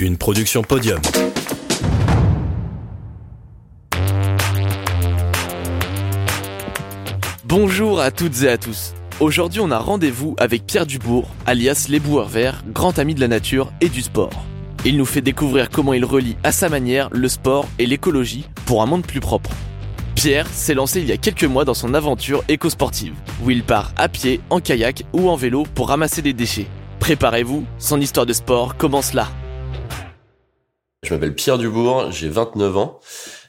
une production podium. Bonjour à toutes et à tous. Aujourd'hui, on a rendez-vous avec Pierre Dubourg, alias Les Boueurs Verts, grand ami de la nature et du sport. Il nous fait découvrir comment il relie à sa manière le sport et l'écologie pour un monde plus propre. Pierre s'est lancé il y a quelques mois dans son aventure éco-sportive, où il part à pied, en kayak ou en vélo pour ramasser des déchets. Préparez-vous, son histoire de sport commence là. Je m'appelle Pierre Dubourg, j'ai 29 ans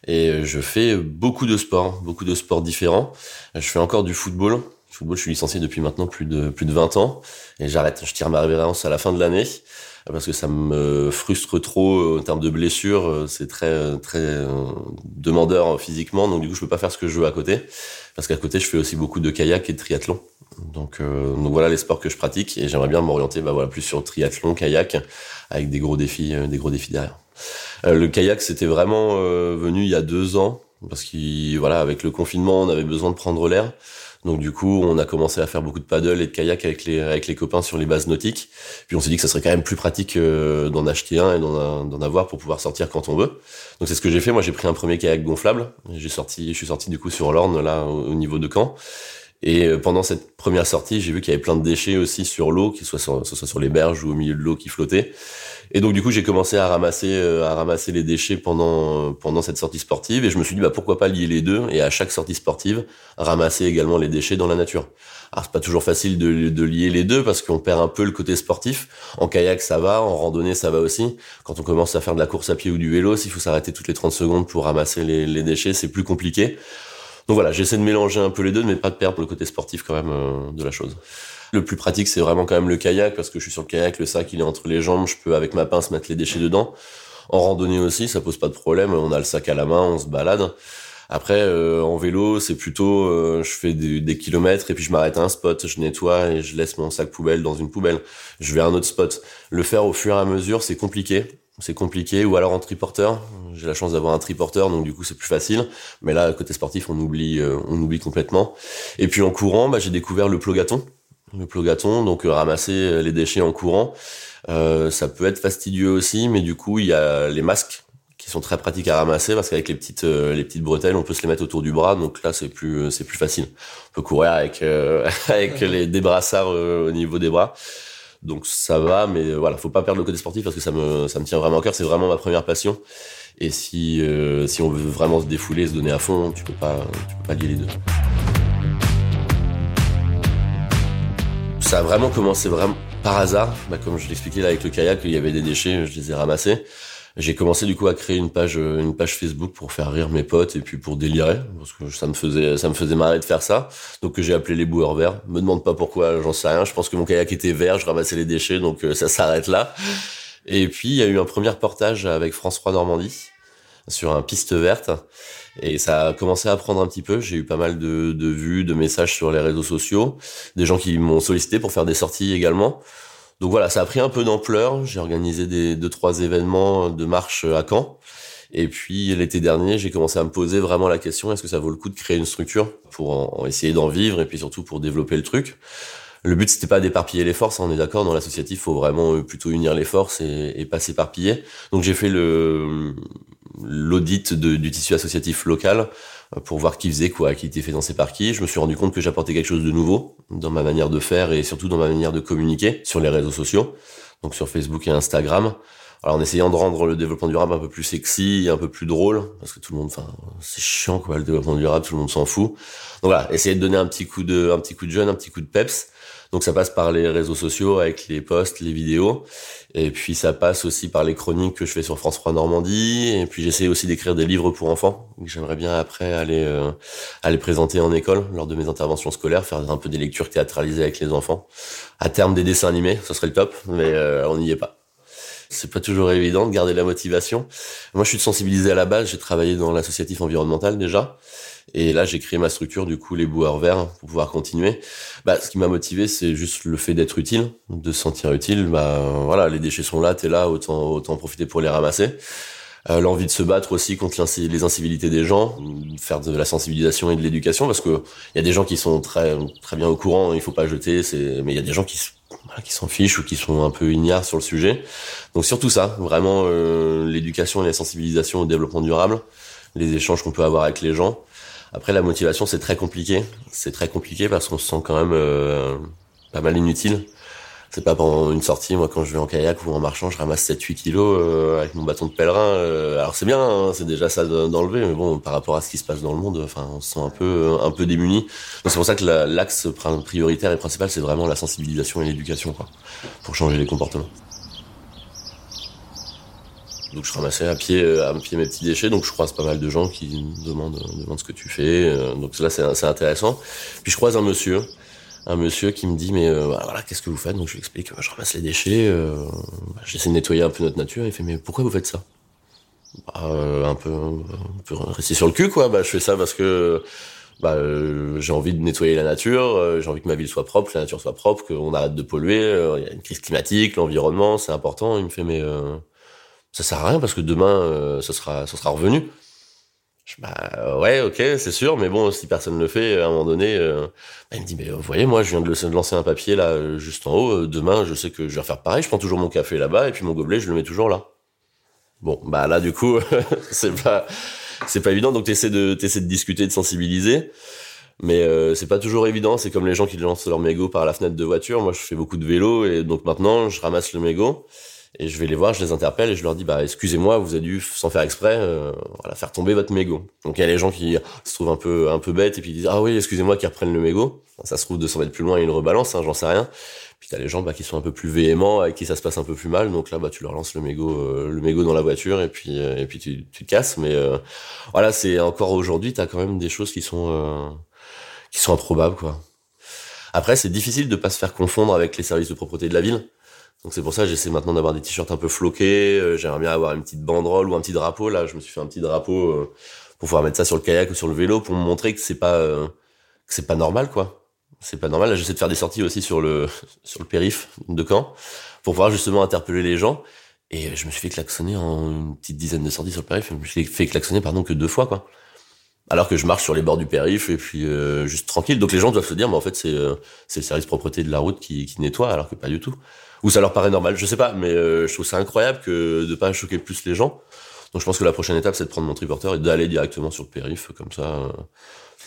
et je fais beaucoup de sports, beaucoup de sports différents. Je fais encore du football. Football, je suis licencié depuis maintenant plus de plus de 20 ans et j'arrête. Je tire ma révérence à la fin de l'année parce que ça me frustre trop en termes de blessures. C'est très très demandeur physiquement, donc du coup, je peux pas faire ce que je veux à côté parce qu'à côté, je fais aussi beaucoup de kayak et de triathlon. Donc, euh, donc voilà les sports que je pratique et j'aimerais bien m'orienter bah voilà plus sur triathlon, kayak avec des gros défis, des gros défis derrière. Euh, le kayak, c'était vraiment euh, venu il y a deux ans parce que voilà, avec le confinement, on avait besoin de prendre l'air. Donc du coup, on a commencé à faire beaucoup de paddle et de kayak avec les avec les copains sur les bases nautiques. Puis on s'est dit que ça serait quand même plus pratique euh, d'en acheter un et d'en avoir pour pouvoir sortir quand on veut. Donc c'est ce que j'ai fait. Moi, j'ai pris un premier kayak gonflable. J'ai sorti, je suis sorti du coup sur l'Orne là au niveau de Caen. Et euh, pendant cette première sortie, j'ai vu qu'il y avait plein de déchets aussi sur l'eau, qu'ils soient sur, soit sur les berges ou au milieu de l'eau qui flottaient. Et donc du coup, j'ai commencé à ramasser, euh, à ramasser les déchets pendant euh, pendant cette sortie sportive. Et je me suis dit, bah pourquoi pas lier les deux et à chaque sortie sportive, ramasser également les déchets dans la nature. Alors c'est pas toujours facile de, de lier les deux parce qu'on perd un peu le côté sportif. En kayak, ça va, en randonnée, ça va aussi. Quand on commence à faire de la course à pied ou du vélo, s'il faut s'arrêter toutes les 30 secondes pour ramasser les, les déchets, c'est plus compliqué. Donc voilà, j'essaie de mélanger un peu les deux, mais pas de perdre le côté sportif quand même euh, de la chose. Le plus pratique, c'est vraiment quand même le kayak, parce que je suis sur le kayak, le sac il est entre les jambes, je peux avec ma pince mettre les déchets dedans. En randonnée aussi, ça pose pas de problème, on a le sac à la main, on se balade. Après, euh, en vélo, c'est plutôt, euh, je fais des, des, kilomètres et puis je m'arrête à un spot, je nettoie et je laisse mon sac poubelle dans une poubelle. Je vais à un autre spot. Le faire au fur et à mesure, c'est compliqué c'est compliqué. Ou alors en triporteur. J'ai la chance d'avoir un triporteur donc du coup c'est plus facile. Mais là côté sportif on oublie euh, on oublie complètement. Et puis en courant bah, j'ai découvert le plogaton. Le plogaton donc euh, ramasser euh, les déchets en courant. Ça peut être fastidieux aussi mais du coup il y a les masques qui sont très pratiques à ramasser parce qu'avec les petites les petites bretelles on peut se les mettre autour du bras. Donc là c'est plus c'est plus facile. On peut courir avec avec les des brassards au niveau des bras donc ça va, mais voilà, faut pas perdre le côté sportif parce que ça me, ça me tient vraiment à cœur. C'est vraiment ma première passion. Et si, euh, si on veut vraiment se défouler, se donner à fond, tu peux pas, tu peux pas lier les deux. Ça a vraiment commencé vraiment par hasard. Bah, comme je l'expliquais là avec le kayak, il y avait des déchets, je les ai ramassés j'ai commencé du coup à créer une page euh, une page Facebook pour faire rire mes potes et puis pour délirer parce que ça me faisait ça me faisait marrer de faire ça. Donc j'ai appelé les boueurs verts. Me demande pas pourquoi j'en sais rien. Je pense que mon kayak était vert je ramassais les déchets donc euh, ça s'arrête là. Et puis il y a eu un premier reportage avec France 3 Normandie sur un piste verte. Et ça a commencé à prendre un petit peu. J'ai eu pas mal de, de vues de messages sur les réseaux sociaux. Des gens qui m'ont sollicité pour faire des sorties également donc voilà, ça a pris un peu d'ampleur. J'ai organisé des deux trois événements de marche à Caen. Et puis l'été dernier, j'ai commencé à me poser vraiment la question est-ce que ça vaut le coup de créer une structure pour essayer d'en vivre et puis surtout pour développer le truc? Le but c'était pas d'éparpiller les forces, hein, on est d'accord. Dans l'associatif, faut vraiment euh, plutôt unir les forces et pas s'éparpiller. Donc j'ai fait le l'audit du tissu associatif local euh, pour voir qui faisait quoi, qui était financé par qui. Je me suis rendu compte que j'apportais quelque chose de nouveau dans ma manière de faire et surtout dans ma manière de communiquer sur les réseaux sociaux, donc sur Facebook et Instagram. Alors en essayant de rendre le développement durable un peu plus sexy, un peu plus drôle, parce que tout le monde, enfin, c'est chiant quoi, le développement durable, tout le monde s'en fout. Donc voilà, essayer de donner un petit coup de, un petit coup de jeune, un petit coup de peps. Donc ça passe par les réseaux sociaux avec les posts, les vidéos, et puis ça passe aussi par les chroniques que je fais sur France 3 Normandie, et puis j'essaie aussi d'écrire des livres pour enfants que j'aimerais bien après aller euh, présenter en école lors de mes interventions scolaires, faire un peu des lectures théâtralisées avec les enfants. À terme des dessins animés, ce serait le top, mais euh, on n'y est pas. C'est pas toujours évident de garder la motivation. Moi, je suis sensibilisé à la base. J'ai travaillé dans l'associatif environnemental déjà. Et là, j'ai créé ma structure, du coup, les boueurs verts, pour pouvoir continuer. Bah, ce qui m'a motivé, c'est juste le fait d'être utile, de se sentir utile. Bah, voilà, les déchets sont là, t'es là, autant, autant profiter pour les ramasser. Euh, l'envie de se battre aussi contre les incivilités des gens, faire de la sensibilisation et de l'éducation, parce que il y a des gens qui sont très très bien au courant, il faut pas jeter, mais il y a des gens qui qui s'en fichent ou qui sont un peu ignares sur le sujet. Donc surtout ça, vraiment l'éducation et la sensibilisation au développement durable, les échanges qu'on peut avoir avec les gens. Après la motivation c'est très compliqué, c'est très compliqué parce qu'on se sent quand même pas mal inutile c'est pas pendant une sortie, moi quand je vais en kayak ou en marchant, je ramasse 7-8 kilos euh, avec mon bâton de pèlerin. Euh, alors c'est bien, hein, c'est déjà ça d'enlever, mais bon, par rapport à ce qui se passe dans le monde, enfin, on se sent un peu, un peu démuni. C'est pour ça que l'axe prioritaire et principal, c'est vraiment la sensibilisation et l'éducation, quoi, pour changer les comportements. Donc je ramassais à pied, euh, à pied mes petits déchets. Donc je croise pas mal de gens qui me demandent, demandent ce que tu fais. Donc là c'est intéressant. Puis je croise un monsieur un monsieur qui me dit mais euh, voilà qu'est-ce que vous faites? Donc je lui explique je ramasse les déchets euh, j'essaie de nettoyer un peu notre nature. Il fait mais pourquoi vous faites ça? Bah, euh, un peu un peu rester sur le cul quoi. Bah je fais ça parce que bah, j'ai envie de nettoyer la nature j'ai envie que ma ville soit propre la nature soit propre qu'on arrête de polluer il y a une crise climatique l'environnement c'est important. Il me fait mais ça sert à rien parce que demain ça sera ça sera revenu bah ouais, ok, c'est sûr, mais bon, si personne ne le fait, à un moment donné, euh, bah, il me dit, mais vous voyez, moi, je viens de lancer un papier là, juste en haut. Euh, demain, je sais que je vais refaire pareil. Je prends toujours mon café là-bas et puis mon gobelet, je le mets toujours là. Bon, bah là, du coup, c'est pas, c'est pas évident. Donc t'essaies de, t'essaies de discuter, de sensibiliser, mais euh, c'est pas toujours évident. C'est comme les gens qui lancent leur mégot par la fenêtre de voiture. Moi, je fais beaucoup de vélo et donc maintenant, je ramasse le mégot et je vais les voir, je les interpelle et je leur dis bah excusez-moi, vous avez dû sans faire exprès euh, voilà, faire tomber votre mégot. Donc il y a les gens qui se trouvent un peu un peu bêtes et puis ils disent ah oui, excusez-moi qui reprennent le mégot. Ça se trouve 200 mètres plus loin, ils le rebalancent, hein, j'en sais rien. Puis t'as les gens bah, qui sont un peu plus véhéments, avec qui ça se passe un peu plus mal. Donc là, bah, tu leur lances le mégot, euh, le mégot dans la voiture et puis euh, et puis tu, tu te casses. Mais voilà, c'est encore aujourd'hui, t'as quand même des choses qui sont qui sont improbables quoi. Après, c'est difficile de pas se faire confondre avec les services de propreté de la ville. Donc c'est pour ça j'essaie maintenant d'avoir des t-shirts un peu floqués. Euh, j'aimerais bien avoir une petite banderole ou un petit drapeau. Là, je me suis fait un petit drapeau euh, pour pouvoir mettre ça sur le kayak ou sur le vélo pour me montrer que c'est pas euh, que c'est pas normal quoi. C'est pas normal. Là, j'essaie de faire des sorties aussi sur le sur le périph de Caen pour pouvoir justement interpeller les gens. Et je me suis fait klaxonner en une petite dizaine de sorties sur le périph. Je me suis fait klaxonner pardon que deux fois quoi. Alors que je marche sur les bords du périph et puis juste tranquille. Donc les gens doivent se dire mais en fait c'est c'est le service propreté de la route qui qui nettoie alors que pas du tout ou ça leur paraît normal, je sais pas, mais euh, je trouve ça incroyable que de pas choquer plus les gens. Donc je pense que la prochaine étape c'est de prendre mon triporteur et d'aller directement sur le périph comme ça. Euh,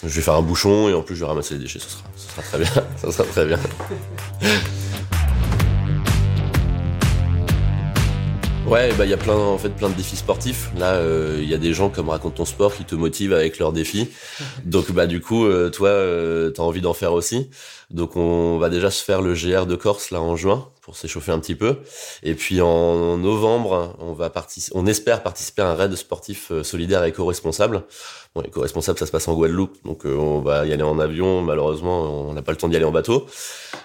je vais faire un bouchon et en plus je vais ramasser les déchets, ça sera, ça sera très bien, ça sera très bien. Ouais, bah il y a plein en fait plein de défis sportifs. Là, euh, il y a des gens comme raconte ton sport qui te motivent avec leurs défis. Donc bah du coup, toi, euh, t'as envie d'en faire aussi. Donc on va déjà se faire le GR de Corse là en juin pour s'échauffer un petit peu. Et puis en novembre, on va participer, on espère participer à un raid sportif euh, solidaire et éco-responsable. Bon, éco-responsable, ça se passe en Guadeloupe, donc euh, on va y aller en avion. Malheureusement, on n'a pas le temps d'y aller en bateau.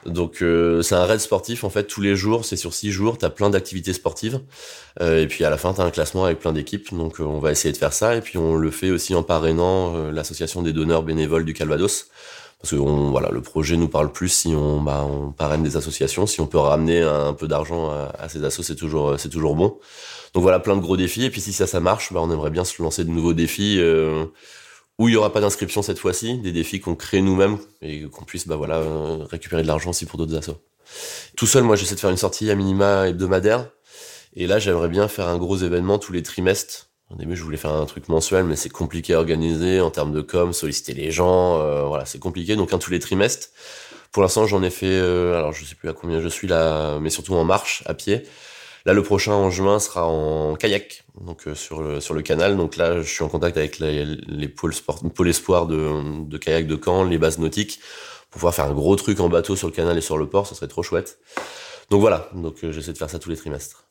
Donc euh, c'est un raid sportif en fait tous les jours, c'est sur six jours. T'as plein d'activités sportives. et puis à la fin, t'as un classement avec plein d'équipes. Donc on va essayer de faire ça. Et puis on le fait aussi en parrainant l'association des donneurs bénévoles du Calvados parce que voilà, le projet nous parle plus si on, bah, on parraine des associations, si on peut ramener un peu d'argent à, ces assos, c'est toujours, c'est toujours bon. Donc voilà, plein de gros défis. Et puis si ça, ça marche, bah, on aimerait bien se lancer de nouveaux défis euh, où il y aura pas d'inscription cette fois-ci, des défis qu'on crée nous-mêmes et qu'on puisse, bah voilà, euh, récupérer de l'argent aussi pour d'autres assos. Tout seul, moi, j'essaie de faire une sortie à minima hebdomadaire. Et là, j'aimerais bien faire un gros événement tous les trimestres au début, je voulais faire un truc mensuel, mais c'est compliqué à organiser en termes de com, solliciter les gens, euh, voilà, c'est compliqué. Donc un tous les trimestres. Pour l'instant, j'en ai fait, euh, alors je sais plus à combien je suis là, mais surtout en marche, à pied. Là, le prochain en juin sera en kayak, donc euh, sur le sur le canal. Donc là, je suis en contact avec les, les pôles sport, pôle espoir de, de kayak de Caen, les bases nautiques, pour pouvoir faire un gros truc en bateau sur le canal et sur le port. Ça serait trop chouette. Donc voilà, donc j'essaie de faire ça tous les trimestres.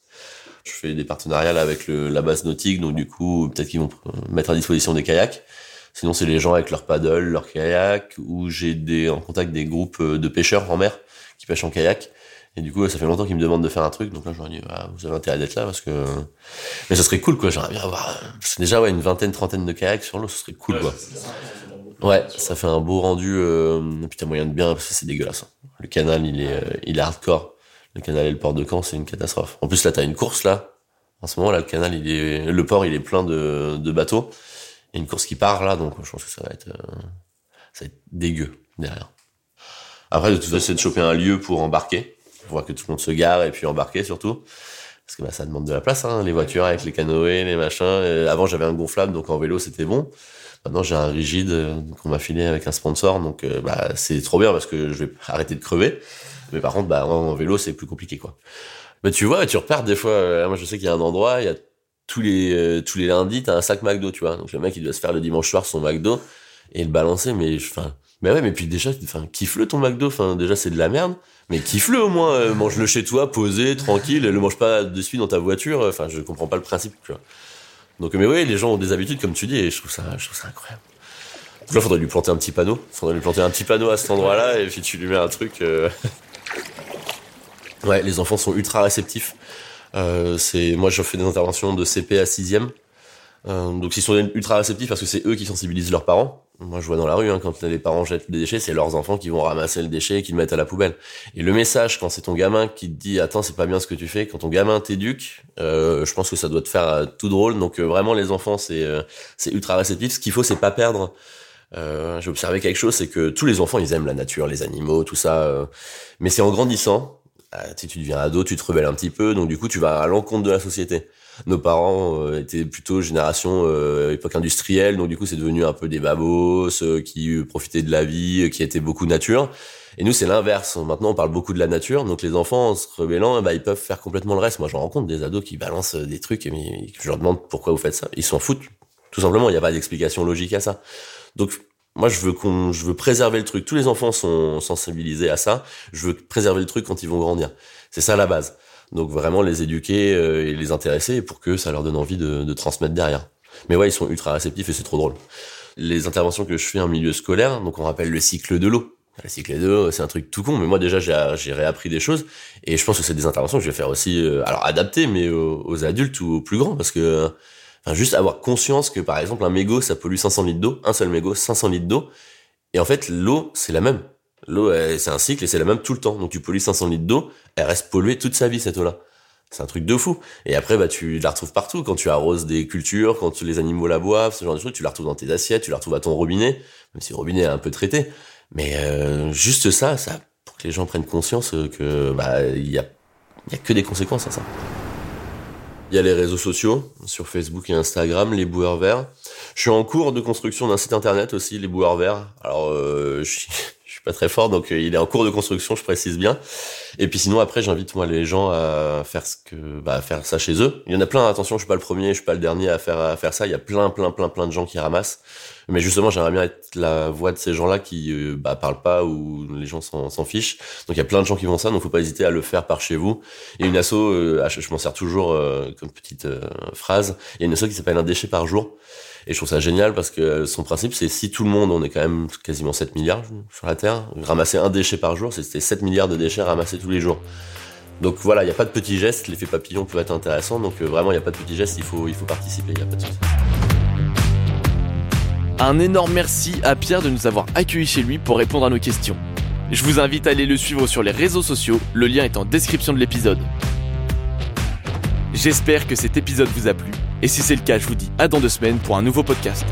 Je fais des partenariats avec le, la base nautique, donc du coup, peut-être qu'ils vont mettre à disposition des kayaks. Sinon, c'est les gens avec leur paddle, leur kayak, ou j'ai des, en contact des groupes de pêcheurs en mer qui pêchent en kayak. Et du coup, ça fait longtemps qu'ils me demandent de faire un truc, donc là, je leur dis, ah, vous avez intérêt d'être là parce que, mais ça serait cool, quoi. J'aimerais bien avoir, c'est déjà, ouais, une vingtaine, trentaine de kayaks sur l'eau, ce serait cool, quoi. Ouais, ça fait un beau rendu, euh, et puis t'as moyen de bien, parce que c'est dégueulasse. Hein. Le canal, il est, euh, il est hardcore le canal et le port de Caen, c'est une catastrophe. En plus, là, t'as une course, là. En ce moment, là, le canal, il est, le port, il est plein de, de bateaux. Et une course qui part, là, donc je pense que ça va être, euh, ça va être dégueu derrière. Après, de toute façon, c'est de choper un lieu pour embarquer. pour voir que tout le monde se gare et puis embarquer surtout. Parce que bah, ça demande de la place, hein, les voitures avec les canoës, les machins. avant, j'avais un gonflable, donc en vélo, c'était bon. Maintenant, j'ai un rigide euh, qu'on m'a filé avec un sponsor, donc euh, bah, c'est trop bien parce que je vais arrêter de crever. Mais par contre, bah, en vélo, c'est plus compliqué, quoi. Mais tu vois, tu repères des fois. Euh, moi, je sais qu'il y a un endroit, il y a tous les tous les lundis, t'as un sac McDo, tu vois. Donc le mec, il doit se faire le dimanche soir son McDo et le balancer. Mais enfin, mais ouais, mais puis déjà, enfin, kiffe-le ton McDo. Enfin, déjà, c'est de la merde. Mais kiffe-le au moins, mange-le chez toi, posé, tranquille, le mange pas de dans ta voiture. Enfin, je comprends pas le principe, tu vois. Donc, mais oui, les gens ont des habitudes, comme tu dis, et je trouve ça, je trouve ça incroyable. Donc là, faudrait lui planter un petit panneau. Faudrait lui planter un petit panneau à cet endroit-là, et puis tu lui mets un truc. Euh. Ouais, les enfants sont ultra réceptifs. Euh, c'est, moi, je fais des interventions de CP à 6ème. Euh, donc ils sont ultra réceptifs parce que c'est eux qui sensibilisent leurs parents. Moi, je vois dans la rue, hein, quand les parents jettent des déchets, c'est leurs enfants qui vont ramasser le déchet et qui le mettent à la poubelle. Et le message, quand c'est ton gamin qui te dit « Attends, c'est pas bien ce que tu fais », quand ton gamin t'éduque, euh, je pense que ça doit te faire euh, tout drôle. Donc vraiment, les enfants, c'est c'est ultra réceptif. Ce qu'il faut, c'est pas perdre... J'ai observé quelque chose, c'est que tous les enfants, ils aiment la nature, les animaux, tout ça. mais c'est en grandissant, tu, tu deviens ado, tu te rebelles un petit peu, donc du coup, tu vas à l'encontre de la société nos parents euh, étaient plutôt génération euh, époque industrielle, donc du coup c'est devenu un peu des babos euh, qui profitaient de la vie, qui étaient beaucoup nature. Et nous c'est l'inverse. Maintenant on parle beaucoup de la nature, donc les enfants en se rebellant, bah, ils peuvent faire complètement le reste. Moi je rencontre des ados qui balancent des trucs, mais je leur demande pourquoi vous faites ça. Ils s'en foutent. Tout simplement, il n'y a pas d'explication logique à ça. Donc moi, je veux qu'on, je veux préserver le truc. Tous les enfants sont sensibilisés à ça. Je veux préserver le truc quand ils vont grandir. C'est ça la base. Donc vraiment les éduquer euh, et les intéresser pour que ça leur donne envie de, de transmettre derrière. Mais ouais, ils sont ultra réceptifs et c'est trop drôle. Les interventions que je fais en milieu scolaire, donc on rappelle le cycle de l'eau. Le cycle de l'eau, c'est un truc tout con, mais moi déjà j'ai réappris des choses et je pense que c'est des interventions que je vais faire aussi, euh, alors adaptées, mais aux, adultes ou aux plus grands, parce que juste avoir conscience que par exemple un mégot ça pollue 500 litres d'eau, un seul mégot 500 litres d'eau, et en fait l'eau c'est la même. L'eau, c'est un cycle et c'est la même tout le temps. Donc tu pollues 500 litres d'eau, elle reste polluée toute sa vie cette eau-là. C'est un truc de fou. Et après, bah, tu la retrouves partout. Quand tu arroses des cultures, quand les animaux la boivent, ce genre de choses, tu la retrouves dans tes assiettes, tu la retrouves à ton robinet, même si le robinet est un peu traité. Mais euh, juste ça, ça, pour que les gens prennent conscience que bah il y a, y a que des conséquences à ça. Il y a les réseaux sociaux, sur Facebook et Instagram, les boueurs verts. Je suis en cours de construction d'un site internet aussi, les boueurs verts. Alors, euh, je pas très fort, donc euh, il est en cours de construction, je précise bien. Et puis sinon après, j'invite moi les gens à faire ce que, bah, à faire ça chez eux. Il y en a plein. Attention, je suis pas le premier, je suis pas le dernier à faire à faire ça. Il y a plein, plein, plein, plein de gens qui ramassent. Mais justement, j'aimerais bien être la voix de ces gens-là qui euh, bah, parlent pas ou les gens s'en fichent. Donc il y a plein de gens qui font ça, donc faut pas hésiter à le faire par chez vous. Il y a une asso, euh, je m'en sers toujours comme petite phrase. Il y a une asso qui s'appelle un déchet par jour. Et je trouve ça génial parce que son principe, c'est si tout le monde, on est quand même quasiment 7 milliards sur la Terre, ramasser un déchet par jour, c'était 7 milliards de déchets ramassés tous les jours. Donc voilà, il n'y a pas de petits gestes, l'effet papillon peut être intéressant, donc euh, vraiment, il n'y a pas de petits gestes, il faut, il faut participer, il n'y a pas de souci. Un énorme merci à Pierre de nous avoir accueillis chez lui pour répondre à nos questions. Je vous invite à aller le suivre sur les réseaux sociaux, le lien est en description de l'épisode. J'espère que cet épisode vous a plu et si c'est le cas, je vous dis à dans deux semaines pour un nouveau podcast.